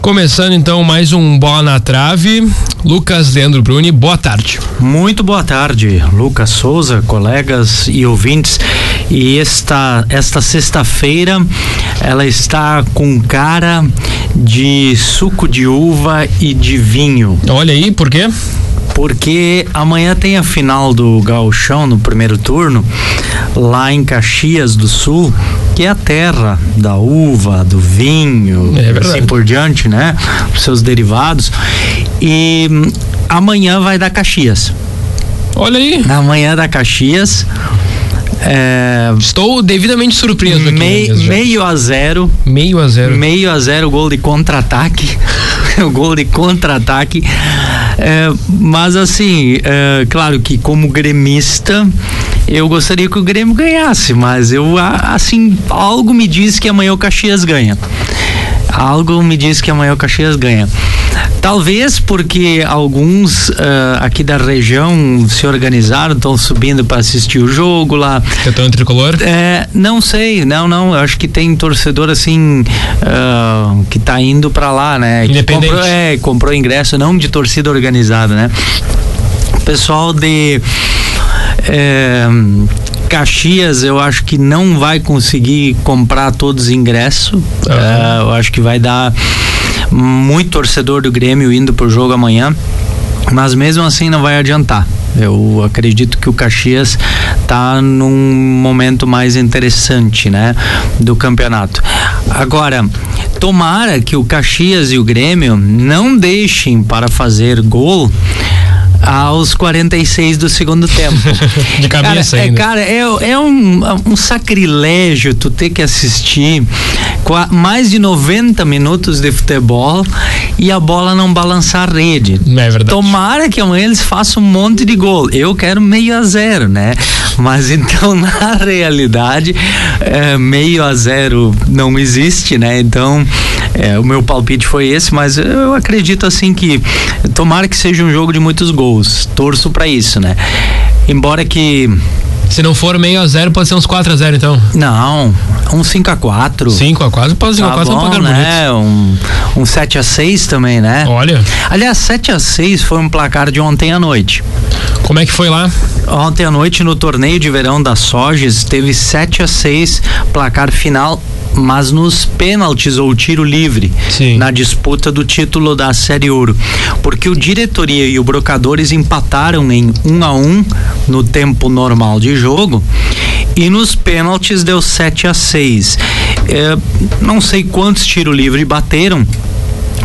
Começando então mais um Bola na Trave. Lucas Leandro Bruni, boa tarde. Muito boa tarde, Lucas Souza, colegas e ouvintes. E esta, esta sexta-feira ela está com cara de suco de uva e de vinho. Olha aí, por quê? Porque amanhã tem a final do Gauchão no primeiro turno, lá em Caxias do Sul, que é a terra da uva, do vinho, É assim por diante, né? Os seus derivados. E hum, amanhã vai dar Caxias. Olha aí. Amanhã da Caxias. É, Estou devidamente surpreso mei- mesmo. meio a zero. Meio a zero. meio a zero gol de contra-ataque. O gol de contra-ataque. É, mas assim é, claro que como gremista eu gostaria que o Grêmio ganhasse mas eu assim algo me diz que amanhã o Caxias ganha. Algo me diz que amanhã o Caxias ganha Talvez porque alguns ah, aqui da região se organizaram, estão subindo para assistir o jogo lá. Tetão tricolor. É, não sei, não, não. Eu acho que tem torcedor assim ah, que tá indo pra lá, né? Que Independente. Comprou, é, comprou ingresso, não de torcida organizada, né? Pessoal de é, Caxias, eu acho que não vai conseguir comprar todos os ingressos. É, eu acho que vai dar muito torcedor do Grêmio indo pro jogo amanhã. Mas mesmo assim não vai adiantar. Eu acredito que o Caxias tá num momento mais interessante, né, do campeonato. Agora, tomara que o Caxias e o Grêmio não deixem para fazer gol aos 46 do segundo tempo. De cabeça cara, é, ainda. cara, é, é um, um sacrilégio tu ter que assistir mais de 90 minutos de futebol e a bola não balançar a rede. É verdade. Tomara que amanhã eles façam um monte de gol. Eu quero meio a zero, né? Mas então, na realidade, é, meio a zero não existe, né? Então, é, o meu palpite foi esse, mas eu acredito assim que tomara que seja um jogo de muitos gols. Torço pra isso, né? Embora que. Se não for meio a zero, pode ser uns 4 a 0 então. Não, um 5x4. 5 a 4 pode ser Tá 4 são bom, né? Um, um 7 a 6 também, né? Olha, Aliás, 7 a 6 foi um placar de ontem à noite. como é que foi lá? Ontem à noite no torneio de verão da Soges teve 7 a 6 placar final, mas nos pênaltis ou tiro livre Sim. na disputa do título da Série Ouro. Porque o diretoria e o Brocadores empataram em 1 a 1 no tempo normal de jogo. E nos pênaltis deu 7 a 6. É, não sei quantos tiro livre bateram,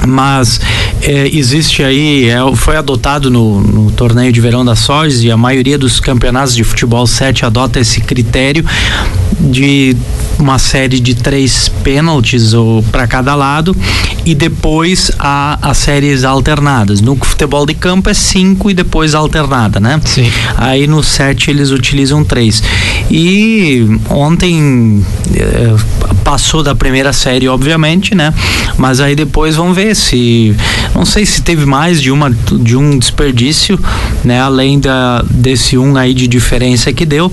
mas é, existe aí, é, foi adotado no, no torneio de verão da Soges e a maioria dos campeonatos de futebol 7 adota esse critério de uma série de três pênaltis para cada lado e depois a, as séries alternadas. No futebol de campo é cinco e depois alternada, né? Sim. Aí no 7 eles utilizam três. E ontem eh, passou da primeira série, obviamente, né? Mas aí depois vamos ver se. Não sei se teve mais de uma de um desperdício, né? Além da, desse um aí de diferença que deu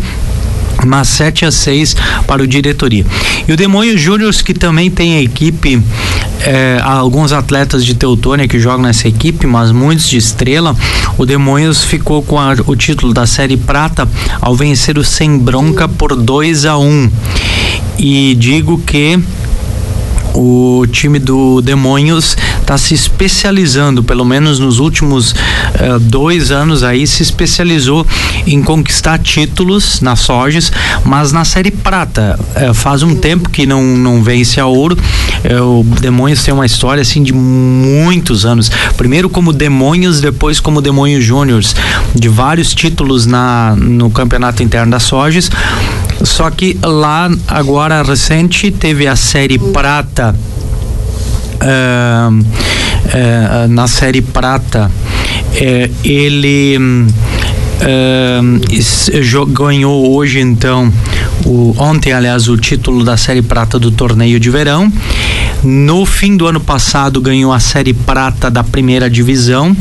mas 7 a 6 para o diretoria. E o Demônio Júnior, que também tem a equipe, há alguns atletas de Teutônia que jogam nessa equipe, mas muitos de estrela. O Demônios ficou com a- o título da Série Prata ao vencer o Sem Bronca por 2 a 1 E digo que o time do Demônios está se especializando, pelo menos nos últimos eh, dois anos aí, se especializou em conquistar títulos na Soges, mas na Série Prata. Eh, faz um tempo que não, não vence a ouro. Eh, o Demônios tem uma história assim de muitos anos. Primeiro como Demônios, depois como Demônios Júniors, de vários títulos na, no campeonato interno da Soges. Só que lá, agora recente, teve a Série Prata. ah, ah, na Série Prata é, ele uh, ganhou hoje então o, ontem aliás o título da série prata do torneio de verão no fim do ano passado ganhou a série prata da primeira divisão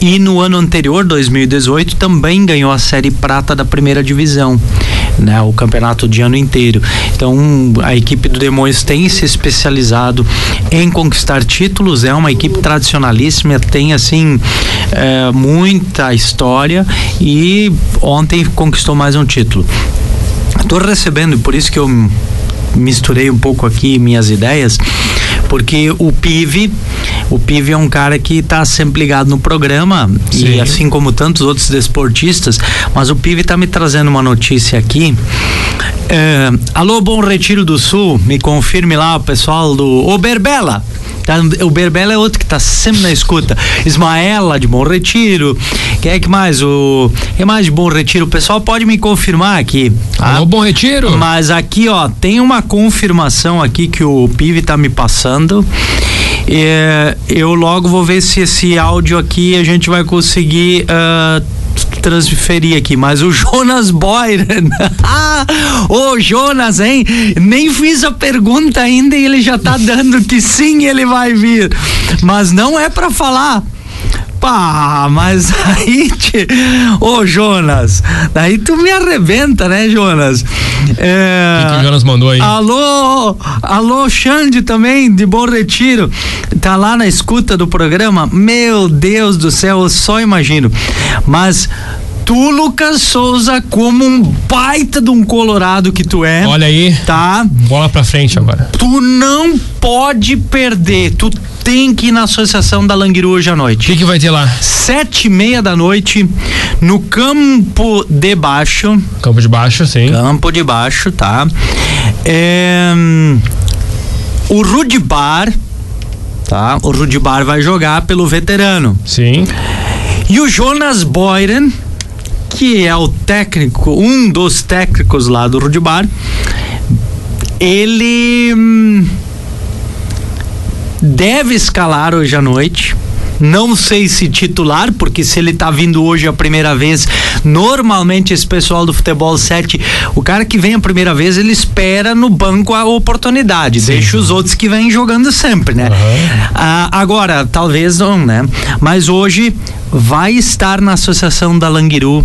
e no ano anterior 2018 também ganhou a série prata da primeira divisão né, o campeonato de ano inteiro. Então a equipe do Demônios tem se especializado em conquistar títulos, é uma equipe tradicionalíssima, tem assim é, muita história e ontem conquistou mais um título. Estou recebendo, por isso que eu misturei um pouco aqui minhas ideias, porque o PIV, o PIV é um cara que está sempre ligado no programa Sim. e assim como tantos outros desportistas, mas o PIV está me trazendo uma notícia aqui. É, alô, Bom Retiro do Sul, me confirme lá o pessoal do Oberbela. Tá, o Berbela é outro que tá sempre na escuta. Ismaela de Bom Retiro. Quem é que mais? O quem mais de Bom Retiro? O pessoal pode me confirmar aqui. Tá? Alô, Bom Retiro. Mas aqui, ó, tem uma confirmação aqui que o Pive tá me passando. É, eu logo vou ver se esse áudio aqui a gente vai conseguir uh, transferir aqui, mas o Jonas Boyer. Ô Jonas, hein? Nem fiz a pergunta ainda e ele já tá dando que sim, ele vai vir. Mas não é para falar Pá, mas aí, te... ô Jonas, daí tu me arrebenta, né, Jonas? É... O que, que o Jonas mandou aí? Alô, alô, Xande também, de Bom Retiro, tá lá na escuta do programa? Meu Deus do céu, eu só imagino. Mas tu, Lucas Souza, como um baita de um colorado que tu é. Olha aí. Tá? Bola pra frente agora. Tu não pode perder. Tu tem que ir na Associação da Languiru hoje à noite. O que, que vai ter lá? Sete e meia da noite, no Campo de Baixo. Campo de Baixo, sim. Campo de Baixo, tá? É, o Rudibar, tá? O Rudibar vai jogar pelo veterano. Sim. E o Jonas Boyren, que é o técnico, um dos técnicos lá do Rudibar, ele hum, deve escalar hoje à noite. Não sei se titular, porque se ele tá vindo hoje a primeira vez, normalmente esse pessoal do futebol 7, o cara que vem a primeira vez, ele espera no banco a oportunidade, Sim. deixa os outros que vêm jogando sempre, né? Uhum. Ah, agora, talvez não, né? Mas hoje vai estar na Associação da Languiru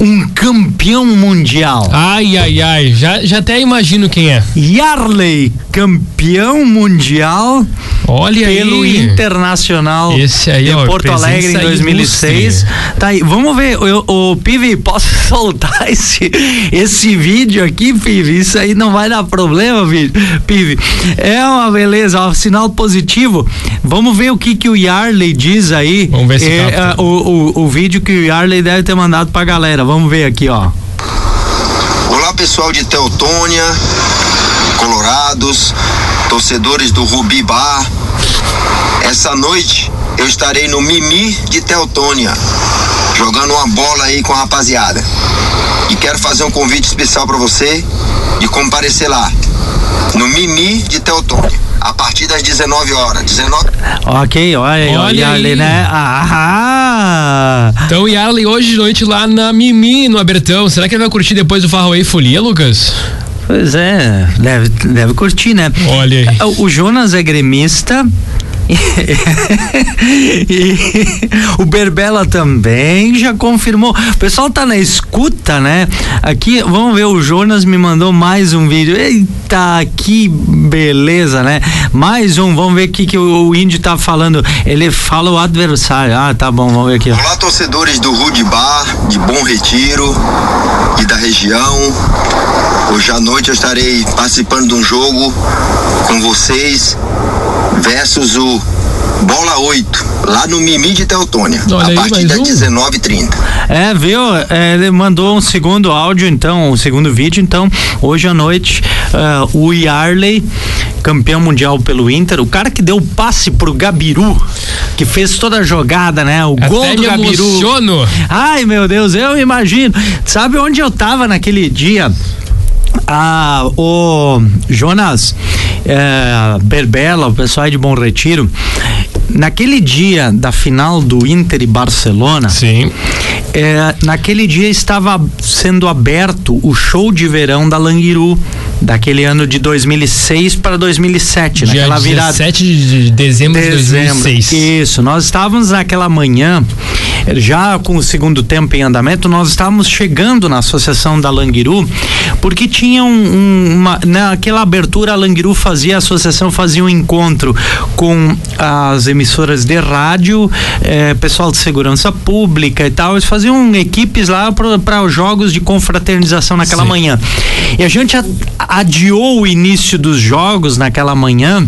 um campeão mundial. Ai, ai, ai, já, já até imagino quem é. Yarley, campeão mundial. Olha pelo aí. Internacional Esse aí, de ó, Porto Alegre em 2006. Tá aí, vamos ver, o, o Pive, posso soltar esse, esse vídeo aqui, Pive? Isso aí não vai dar problema, Pive. É uma beleza, um sinal positivo. Vamos ver o que que o Yarley diz aí. Vamos ver se é, é, o, o, o vídeo que o Yarley deve ter mandado pra galera. Vamos ver aqui, ó. Olá, pessoal de Teutônia, Colorados, torcedores do Rubi Bar. Essa noite eu estarei no Mimi de Teutônia, jogando uma bola aí com a rapaziada. E quero fazer um convite especial para você de comparecer lá, no Mimi de Teutônia a partir das 19 horas. 19... Ok, olha, olha Yarley, né? Ah! Então, Yarley, hoje de noite lá na Mimi, no Abertão. Será que ele vai curtir depois do Farroei Folia, Lucas? Pois é, deve, deve curtir, né? Olha aí. O Jonas é gremista, e o Berbela também já confirmou. O pessoal tá na escuta, né? Aqui, vamos ver, o Jonas me mandou mais um vídeo. Eita, que beleza, né? Mais um, vamos ver o que, que o, o índio tá falando. Ele fala o adversário. Ah, tá bom, vamos ver aqui. Olá, torcedores do Rude Bar, de Bom Retiro e da região. Hoje à noite eu estarei participando de um jogo com vocês versus o Bola 8, lá no Mimi de Teutônia, Olha a aí, partir das um. 19h30. É, viu? É, ele mandou um segundo áudio, então, um segundo vídeo, então, hoje à noite, uh, o Yarley, campeão mundial pelo Inter, o cara que deu o passe pro Gabiru, que fez toda a jogada, né? O Até gol do Gabiru. Emociono. Ai, meu Deus, eu imagino. Sabe onde eu tava naquele dia? Ah, o Jonas, é, Berbela, o pessoal de Bom Retiro, naquele dia da final do Inter e Barcelona, Sim. é, naquele dia estava sendo aberto o show de verão da Languiru, daquele ano de 2006 para 2007, Dia naquela virada. 17 de dezembro, de 2006. Isso, nós estávamos naquela manhã, já com o segundo tempo em andamento, nós estávamos chegando na Associação da Languiru, porque tinha um, um, uma. Naquela abertura, a Languiru fazia, a associação fazia um encontro com as emissoras de rádio, eh, pessoal de segurança pública e tal. Eles faziam equipes lá para os jogos de confraternização naquela Sim. manhã. E a gente adiou o início dos jogos naquela manhã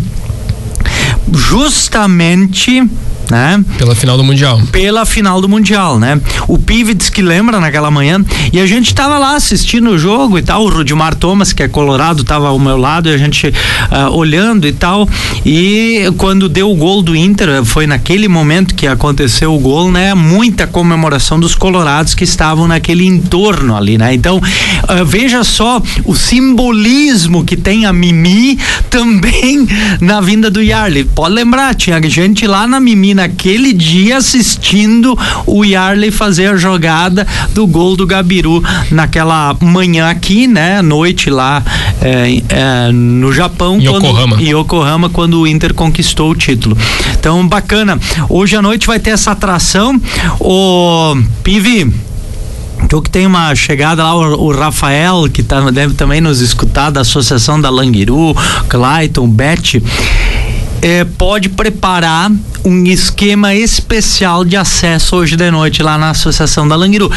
justamente né? Pela final do Mundial. Pela final do Mundial, né? O Pivets que lembra naquela manhã e a gente tava lá assistindo o jogo e tal. O Rudimar Thomas, que é colorado, tava ao meu lado e a gente ah, olhando e tal. E quando deu o gol do Inter, foi naquele momento que aconteceu o gol, né? Muita comemoração dos colorados que estavam naquele entorno ali, né? Então, ah, veja só o simbolismo que tem a Mimi também na vinda do Yarley. Pode lembrar, tinha gente lá na Mimi naquele dia assistindo o Yarley fazer a jogada do gol do Gabiru naquela manhã aqui, né? Noite lá é, é, no Japão. Em quando- Yokohama. Yokohama, quando o Inter conquistou o título. Então, bacana. Hoje à noite vai ter essa atração. O Pivi. Tu que tem uma chegada lá, o, o Rafael, que tá, deve também nos escutar, da Associação da Languiru, Clayton, Beth, é, pode preparar um esquema especial de acesso hoje de noite lá na Associação da Languiru.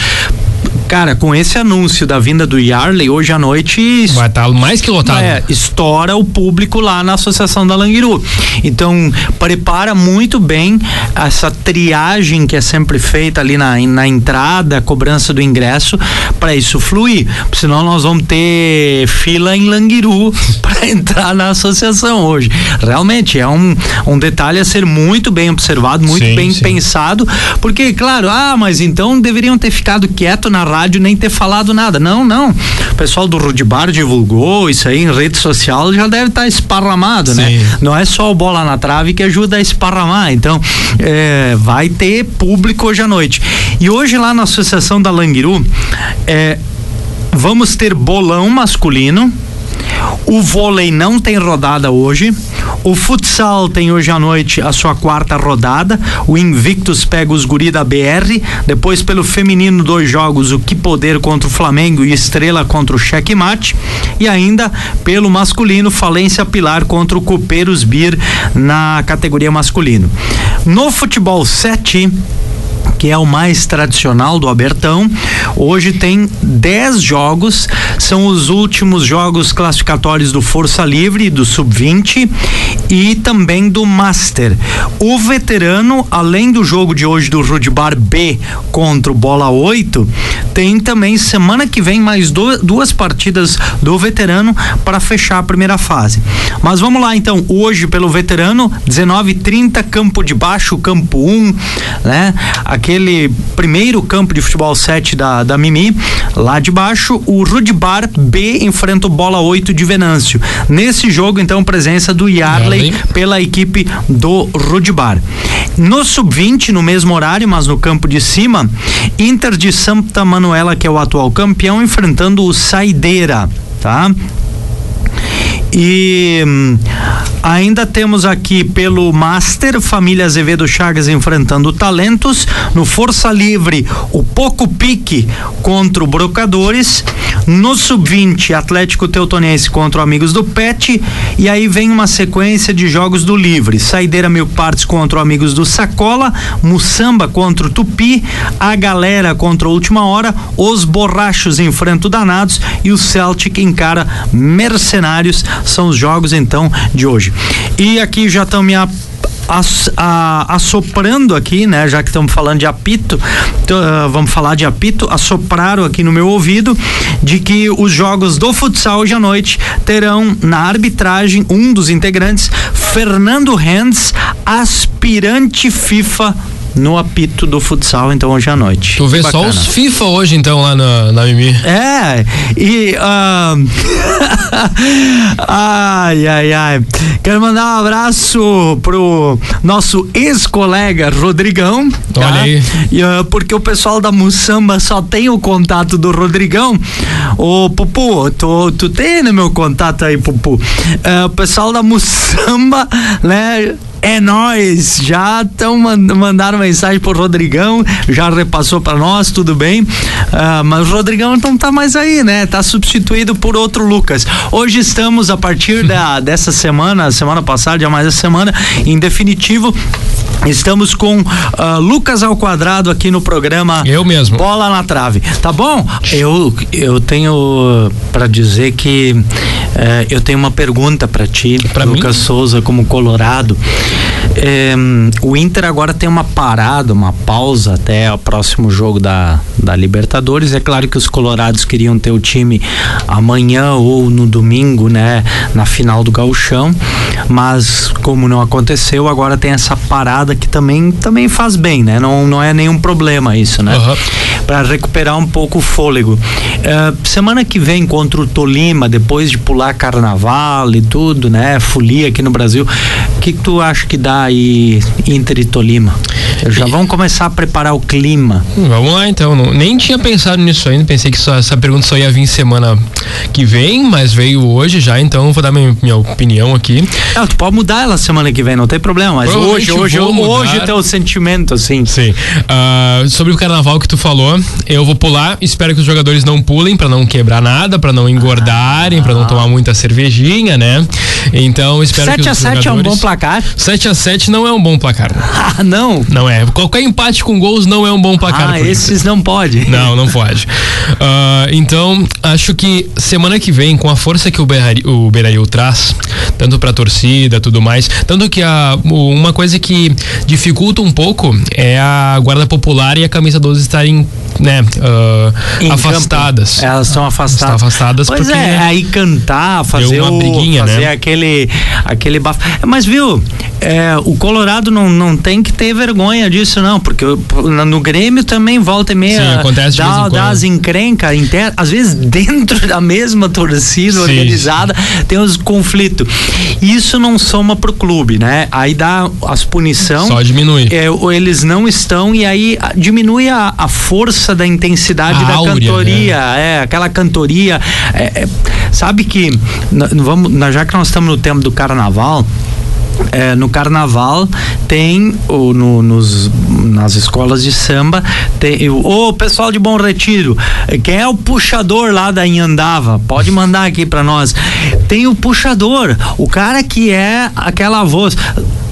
Cara, com esse anúncio da vinda do Yarley, hoje à noite Vai estar mais que lotado. é, estoura o público lá na Associação da Languiru. Então, prepara muito bem essa triagem que é sempre feita ali na, na entrada, cobrança do ingresso, para isso fluir. Senão nós vamos ter fila em Languiru para entrar na associação hoje. Realmente é um, um detalhe a ser muito bem observado, muito Sim, bem sim. pensado, porque, claro, ah, mas então deveriam ter ficado na rádio nem ter falado nada. Não, não. O pessoal do Rudibar divulgou isso aí em rede social, já deve estar esparramado, né? Sim. Não é só o bola na trave que ajuda a esparramar. Então, é, vai ter público hoje à noite. E hoje lá na Associação da Languiru, é, vamos ter bolão masculino. O vôlei não tem rodada hoje. O futsal tem hoje à noite a sua quarta rodada. O Invictus pega os guri da BR. Depois, pelo feminino, dois jogos: o Que Poder contra o Flamengo e Estrela contra o Checkmate. E ainda pelo masculino, Falência Pilar contra o Copeiros Bir na categoria masculino. No futebol 7 que é o mais tradicional do Abertão. Hoje tem 10 jogos, são os últimos jogos classificatórios do Força Livre, do Sub-20 e também do Master. O veterano, além do jogo de hoje do Rudibar B contra o Bola 8, tem também semana que vem mais do- duas partidas do veterano para fechar a primeira fase. Mas vamos lá então, hoje pelo veterano, 19:30 Campo de Baixo, Campo 1, né? Aquele primeiro campo de futebol 7 da, da Mimi, lá de baixo, o Rudibar B enfrenta o Bola 8 de Venâncio. Nesse jogo, então, presença do Yarley pela equipe do Rudibar. No sub-20, no mesmo horário, mas no campo de cima, Inter de Santa Manuela, que é o atual campeão, enfrentando o Saideira, tá? E hum, ainda temos aqui pelo Master, Família Azevedo Chagas enfrentando Talentos. No Força Livre, o Poco Pique contra o Brocadores. No Sub-20, Atlético Teutonense contra o Amigos do Pet. E aí vem uma sequência de jogos do Livre. Saideira Mil Partes contra o Amigos do Sacola. Mussamba contra o Tupi. A Galera contra a Última Hora. Os Borrachos enfrentam Danados. E o Celtic encara Mercenários. São os jogos então de hoje. E aqui já estão me a- ass- a- assoprando aqui, né? Já que estamos falando de apito, t- ah, vamos falar de apito, assopraram aqui no meu ouvido de que os jogos do futsal hoje à noite terão na arbitragem um dos integrantes, Fernando Renz, aspirante FIFA no apito do futsal, então hoje à noite. Tu vê só os FIFA hoje, então, lá na, na Mimi. É, e. Uh... ai, ai, ai. Quero mandar um abraço pro nosso ex-colega Rodrigão. Olha tá? aí. E, uh, porque o pessoal da Mussamba só tem o contato do Rodrigão. Ô, Pupu, tu, tu tem no meu contato aí, Pupu. Uh, o pessoal da Mussamba, né? É nós, já estão mandaram mensagem pro Rodrigão, já repassou para nós, tudo bem. Uh, mas o Rodrigão não tá mais aí, né? Tá substituído por outro Lucas. Hoje estamos a partir da, dessa semana, semana passada, já mais essa semana, em definitivo Estamos com uh, Lucas ao quadrado aqui no programa. Eu mesmo. Bola na trave. Tá bom? Eu, eu tenho para dizer que uh, eu tenho uma pergunta para ti, pra Lucas mim? Souza, como Colorado. É, o Inter agora tem uma parada, uma pausa até o próximo jogo da, da Libertadores. É claro que os colorados queriam ter o time amanhã ou no domingo, né, na final do Gauchão, mas como não aconteceu, agora tem essa parada que também também faz bem, né? Não, não é nenhum problema isso, né? Uhum. Para recuperar um pouco o fôlego. É, semana que vem contra o Tolima, depois de pular carnaval e tudo, né? Folia aqui no Brasil. O que, que tu acha que dá aí Inter e Tolima? Já e... vamos começar a preparar o clima. Vamos lá então. Não, nem tinha pensado nisso ainda. Pensei que só, essa pergunta só ia vir semana que vem, mas veio hoje já, então vou dar minha, minha opinião aqui. Não, tu pode mudar ela semana que vem, não tem problema. Mas hoje, hoje, hoje tem o sentimento, assim. Sim. Uh, sobre o carnaval que tu falou, eu vou pular. Espero que os jogadores não pulem para não quebrar nada, para não engordarem, ah. para não tomar muita cervejinha, né? Então, espero 7 que a 7 jogadores... é um bom placar? 7 a 7 não é um bom placar. Ah, não? Não é. Qualquer empate com gols não é um bom placar. Ah, esses não pode. Não, não pode. Uh, então, acho que semana que vem, com a força que o, Berrari, o Beirail traz, tanto pra torcida, tudo mais, tanto que a, uma coisa que dificulta um pouco é a guarda popular e a camisa 12 estarem né, uh, afastadas. Campo. Elas estão afastadas. Afastadas pois porque é, aí cantar, fazer uma briguinha, o, fazer né? aquele aquele bafo. Mas viu, é, o Colorado não, não tem que ter vergonha disso não, porque no Grêmio também volta e meia Sim, acontece dá, dá as encrencas internas, às vezes dentro da mesma torcida Sim. organizada tem os conflitos. Isso não soma pro clube, né? Aí dá as punição. Só diminui. É, eles não estão e aí diminui a, a força da intensidade a da áurea, cantoria, né? é, aquela cantoria. É, é, sabe que, vamos, já que nós estamos no tempo do carnaval, é, no carnaval tem o, no, nos, nas escolas de samba tem o, o pessoal de Bom Retiro quem é o puxador lá da Inhandava pode mandar aqui para nós tem o puxador o cara que é aquela voz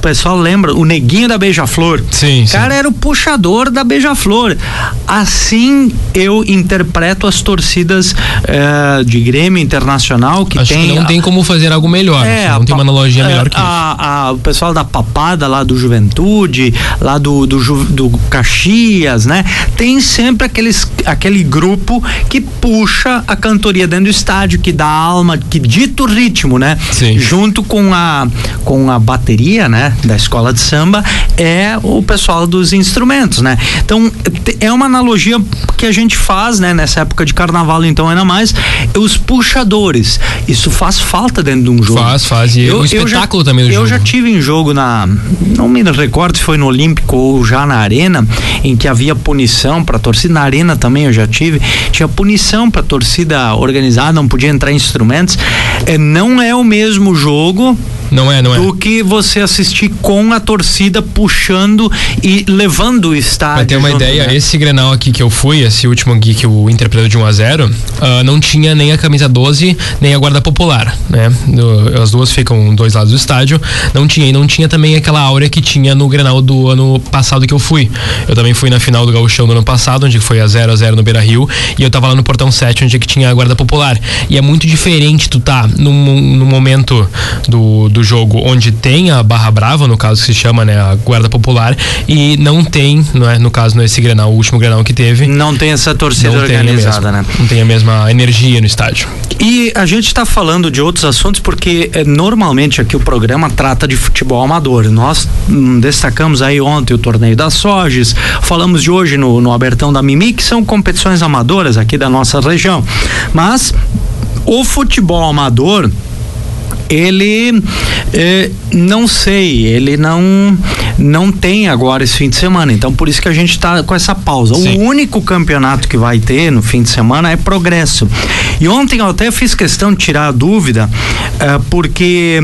pessoal lembra, o neguinho da Beija-Flor. Sim, o cara sim. era o puxador da Beija-Flor. Assim eu interpreto as torcidas uh, de Grêmio Internacional que Acho tem. Que não tem como fazer algo melhor. É, não tem uma analogia é, melhor que a, isso. A, o pessoal da Papada lá do Juventude, lá do, do, do Caxias, né? Tem sempre aqueles, aquele grupo que puxa a cantoria dentro do estádio, que dá alma, que dita o ritmo, né? Sim. Junto com a, com a bateria, né? da escola de samba é o pessoal dos instrumentos, né? Então é uma analogia que a gente faz, né? Nessa época de carnaval, então ainda mais os puxadores. Isso faz falta dentro de um jogo. Faz, faz. E eu, um espetáculo já, também do eu jogo. Eu já tive em jogo na, não me recordo se foi no Olímpico ou já na Arena, em que havia punição para torcida. Na Arena também eu já tive. Tinha punição para torcida organizada, não podia entrar instrumentos. É, não é o mesmo jogo não é, não é. Do que você assistir com a torcida puxando e levando o estádio. Pra ter uma ideia, né? esse Grenal aqui que eu fui, esse último aqui que o Inter perdeu de 1 a 0 uh, ah, não tinha nem a camisa 12, nem a guarda popular, né? Do, as duas ficam dois lados do estádio. Não tinha, e não tinha também aquela áurea que tinha no Grenal do ano passado que eu fui. Eu também fui na final do Gauchão do ano passado, onde foi a 0 a 0 no Beira Rio, e eu tava lá no Portão 7, onde é que tinha a guarda popular. E é muito diferente tu tá no num, num momento do, do jogo onde tem a barra brava, no caso que se chama, né, a guarda popular, e não tem, não é, no caso nesse Grenal, o último Grenal que teve. Não tem essa torcida organizada, né? Não tem a mesma energia no estádio. E a gente está falando de outros assuntos porque é, normalmente aqui o programa trata de futebol amador. Nós hum, destacamos aí ontem o torneio das Soges, falamos de hoje no, no Abertão da Mimi, que são competições amadoras aqui da nossa região. Mas o futebol amador ele eh, não sei, ele não não tem agora esse fim de semana. Então por isso que a gente está com essa pausa. Sim. O único campeonato que vai ter no fim de semana é Progresso. E ontem eu até fiz questão de tirar a dúvida eh, porque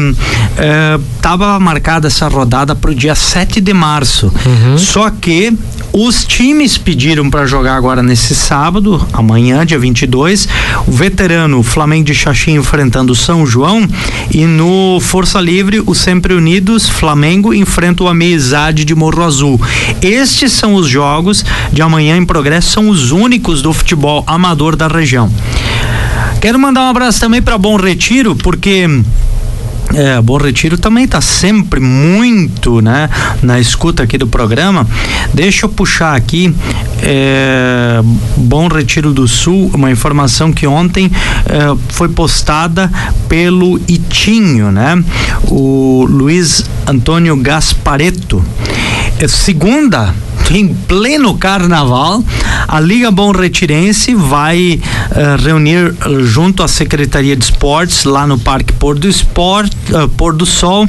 estava eh, marcada essa rodada para o dia 7 de março. Uhum. Só que os times pediram para jogar agora nesse sábado, amanhã, dia 22, o veterano Flamengo de Xaxim enfrentando o São João e no Força Livre, o Sempre Unidos Flamengo enfrenta o Amizade de Morro Azul. Estes são os jogos de amanhã em progresso, são os únicos do futebol amador da região. Quero mandar um abraço também para Bom Retiro, porque é, Bom Retiro também está sempre muito, né, na escuta aqui do programa. Deixa eu puxar aqui é, Bom Retiro do Sul, uma informação que ontem é, foi postada pelo Itinho, né? O Luiz Antônio Gaspareto. É segunda em pleno carnaval, a Liga Bom Retirense vai uh, reunir uh, junto à Secretaria de Esportes lá no Parque Pôr do Esporte, uh, Pôr do Sol,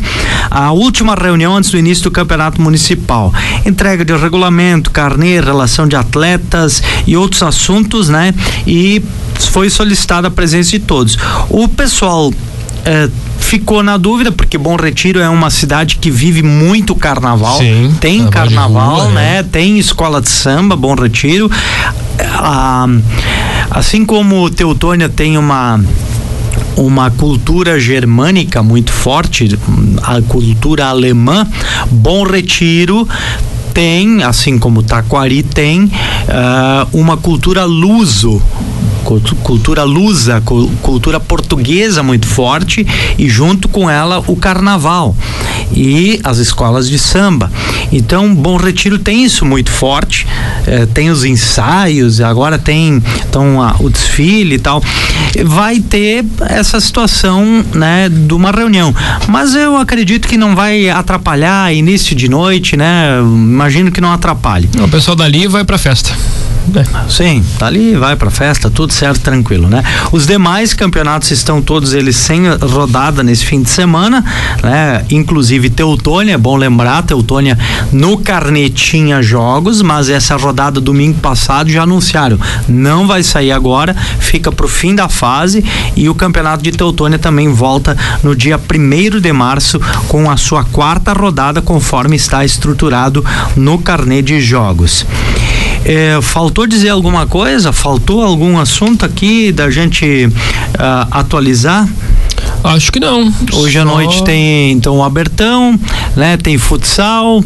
a última reunião antes do início do Campeonato Municipal. Entrega de regulamento, carnê, relação de atletas e outros assuntos, né? E foi solicitada a presença de todos. O pessoal é, ficou na dúvida, porque Bom Retiro é uma cidade que vive muito carnaval. Sim, tem carnaval, rua, né? É. Tem escola de samba, Bom Retiro. Ah, assim como Teutônia tem uma uma cultura germânica muito forte, a cultura alemã, Bom Retiro tem, assim como Taquari tem, uh, uma cultura luso, cultura lusa, cultura portuguesa muito forte e junto com ela o carnaval e as escolas de samba. Então, Bom Retiro tem isso muito forte, eh, tem os ensaios, agora tem então, a, o desfile e tal. Vai ter essa situação, né, de uma reunião. Mas eu acredito que não vai atrapalhar início de noite, né? Imagino que não atrapalhe. O pessoal dali vai pra festa. Sim, tá ali, vai pra festa, tudo certo, tranquilo, né? Os demais campeonatos estão todos eles sem rodada nesse fim de semana, né? Inclusive Teutônia, é bom lembrar, Teutônia no carnetinha jogos, mas essa rodada domingo passado já anunciaram, não vai sair agora, fica pro fim da fase e o campeonato de Teutônia também volta no dia primeiro de março com a sua quarta rodada conforme está estruturado no carnê de jogos. É, faltou dizer alguma coisa? Faltou algum assunto aqui da gente uh, atualizar? Acho que não. Hoje Só... à noite tem então o Abertão, né? Tem futsal,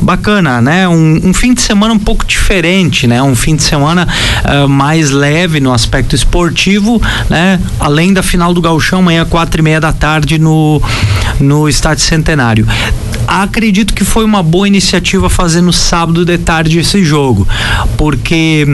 bacana, né? Um, um, fim de semana um pouco diferente, né? Um fim de semana uh, mais leve no aspecto esportivo, né? Além da final do Gauchão, amanhã quatro e meia da tarde no no Estádio Centenário acredito que foi uma boa iniciativa fazer no sábado de tarde esse jogo, porque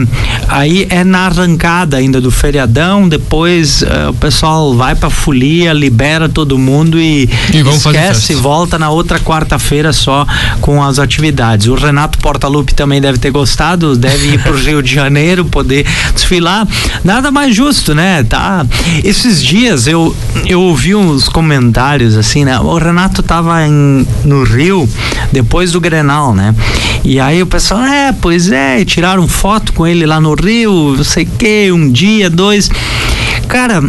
aí é na arrancada ainda do feriadão, depois uh, o pessoal vai pra folia, libera todo mundo e, e esquece e volta na outra quarta-feira só com as atividades. O Renato Portaluppi também deve ter gostado, deve ir pro Rio de Janeiro poder desfilar. Nada mais justo, né? Tá. Esses dias eu eu ouvi uns comentários assim, né? O Renato tava em, no Rio depois do Grenal, né? E aí o pessoal, é, pois é, tiraram foto com ele lá no Rio, não sei o que, um dia, dois cara,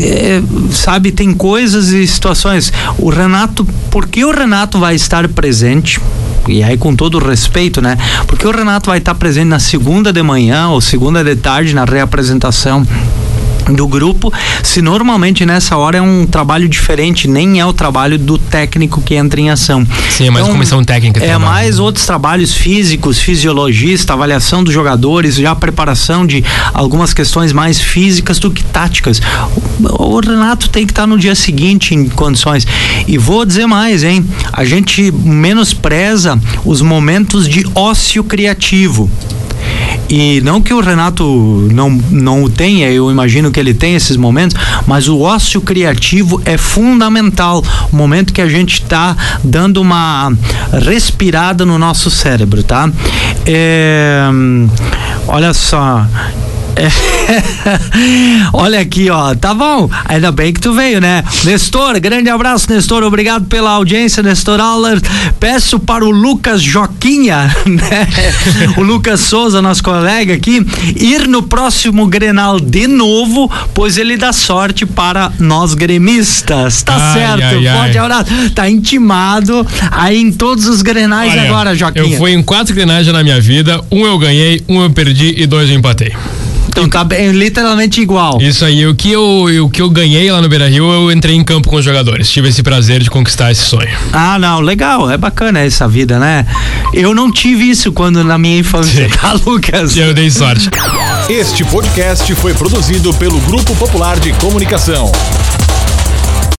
é, sabe, tem coisas e situações. O Renato, por que o Renato vai estar presente? E aí, com todo respeito, né? Porque o Renato vai estar presente na segunda de manhã ou segunda de tarde na reapresentação do grupo, se normalmente nessa hora é um trabalho diferente, nem é o trabalho do técnico que entra em ação. Sim, é mais então, comissão técnica. É trabalho. mais outros trabalhos físicos, fisiologista, avaliação dos jogadores, já preparação de algumas questões mais físicas do que táticas. O, o Renato tem que estar no dia seguinte em condições. E vou dizer mais, hein? A gente menospreza os momentos de ócio criativo. E não que o Renato não, não o tenha, eu imagino que ele tem esses momentos, mas o ócio criativo é fundamental. O momento que a gente está dando uma respirada no nosso cérebro, tá? É, olha só, é. Olha aqui, ó. Tá bom. Ainda bem que tu veio, né? Nestor, grande abraço, Nestor. Obrigado pela audiência, Nestor Auler. Peço para o Lucas Joquinha, né? O Lucas Souza, nosso colega aqui, ir no próximo Grenal de novo, pois ele dá sorte para nós gremistas. Tá ai, certo, ai, pode orar. Tá intimado aí em todos os Grenais Olha, agora, Joquinha. Eu fui em quatro Grenais na minha vida. Um eu ganhei, um eu perdi e dois eu empatei. Então tá bem, literalmente igual. Isso aí, o que eu, o que eu ganhei lá no Beira Rio, eu entrei em campo com os jogadores. Tive esse prazer de conquistar esse sonho. Ah, não, legal, é bacana essa vida, né? Eu não tive isso quando na minha infância, Sim. tá, Lucas? Eu dei sorte. Este podcast foi produzido pelo Grupo Popular de Comunicação.